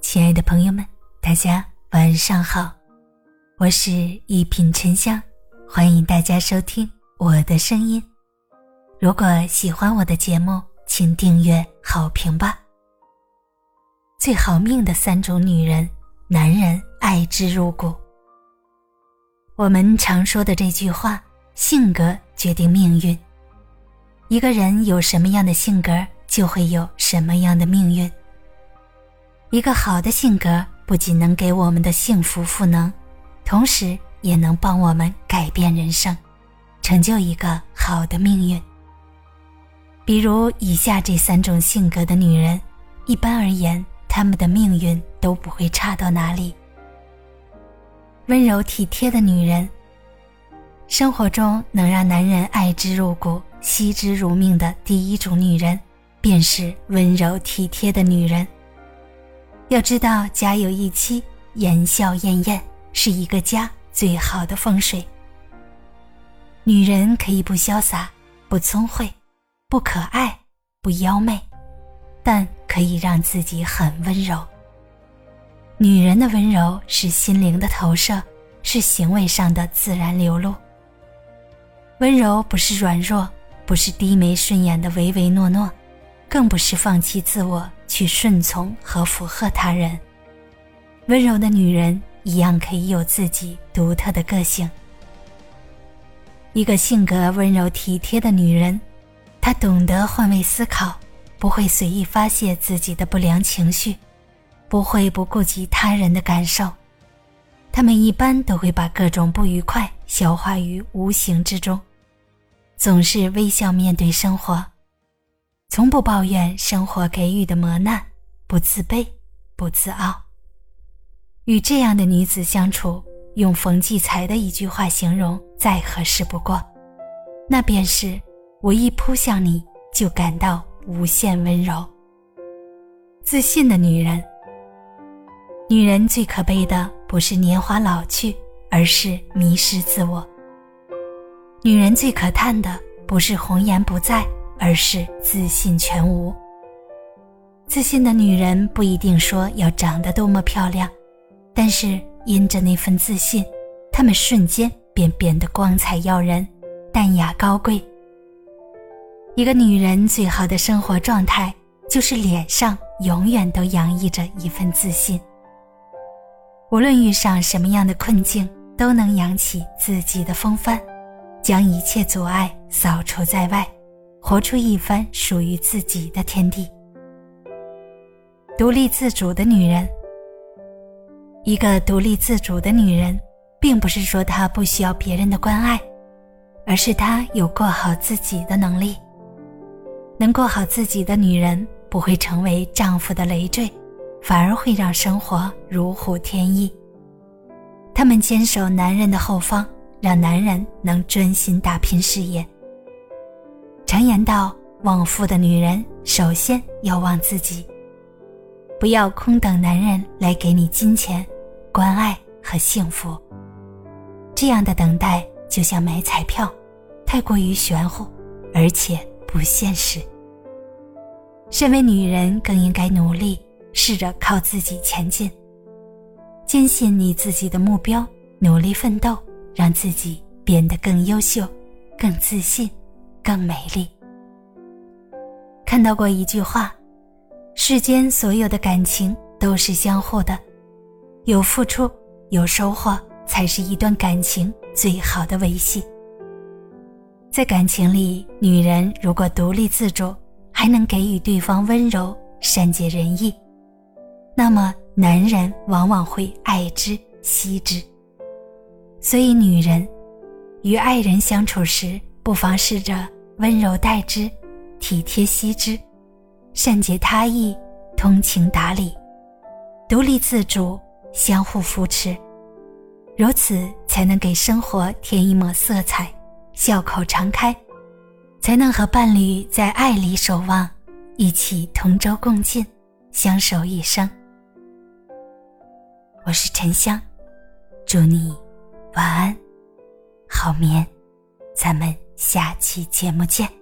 亲爱的朋友们，大家晚上好，我是一品沉香，欢迎大家收听我的声音。如果喜欢我的节目，请订阅、好评吧。最好命的三种女人，男人爱之入骨。我们常说的这句话：“性格决定命运。”一个人有什么样的性格，就会有什么样的命运。一个好的性格不仅能给我们的幸福赋能，同时也能帮我们改变人生，成就一个好的命运。比如以下这三种性格的女人，一般而言，她们的命运都不会差到哪里。温柔体贴的女人，生活中能让男人爱之入骨、惜之如命的第一种女人，便是温柔体贴的女人。要知道，家有一妻，言笑晏晏，是一个家最好的风水。女人可以不潇洒、不聪慧、不可爱、不妖媚，但可以让自己很温柔。女人的温柔是心灵的投射，是行为上的自然流露。温柔不是软弱，不是低眉顺眼的唯唯诺诺，更不是放弃自我。去顺从和附和他人，温柔的女人一样可以有自己独特的个性。一个性格温柔体贴的女人，她懂得换位思考，不会随意发泄自己的不良情绪，不会不顾及他人的感受。她们一般都会把各种不愉快消化于无形之中，总是微笑面对生活。从不抱怨生活给予的磨难，不自卑，不自傲。与这样的女子相处，用冯骥才的一句话形容再合适不过，那便是“我一扑向你就感到无限温柔”。自信的女人，女人最可悲的不是年华老去，而是迷失自我。女人最可叹的不是红颜不在。而是自信全无。自信的女人不一定说要长得多么漂亮，但是因着那份自信，她们瞬间便变得光彩耀人、淡雅高贵。一个女人最好的生活状态，就是脸上永远都洋溢着一份自信。无论遇上什么样的困境，都能扬起自己的风帆，将一切阻碍扫除在外。活出一番属于自己的天地。独立自主的女人，一个独立自主的女人，并不是说她不需要别人的关爱，而是她有过好自己的能力。能过好自己的女人，不会成为丈夫的累赘，反而会让生活如虎添翼。她们坚守男人的后方，让男人能专心打拼事业。常言道：“旺夫的女人首先要旺自己，不要空等男人来给你金钱、关爱和幸福。这样的等待就像买彩票，太过于玄乎，而且不现实。身为女人，更应该努力，试着靠自己前进。坚信你自己的目标，努力奋斗，让自己变得更优秀、更自信。”更美丽。看到过一句话：“世间所有的感情都是相互的，有付出有收获，才是一段感情最好的维系。”在感情里，女人如果独立自主，还能给予对方温柔、善解人意，那么男人往往会爱之惜之。所以，女人与爱人相处时，不妨试着温柔待之，体贴惜之，善解他意，通情达理，独立自主，相互扶持，如此才能给生活添一抹色彩，笑口常开，才能和伴侣在爱里守望，一起同舟共进，相守一生。我是沉香，祝你晚安，好眠，咱们。下期节目见。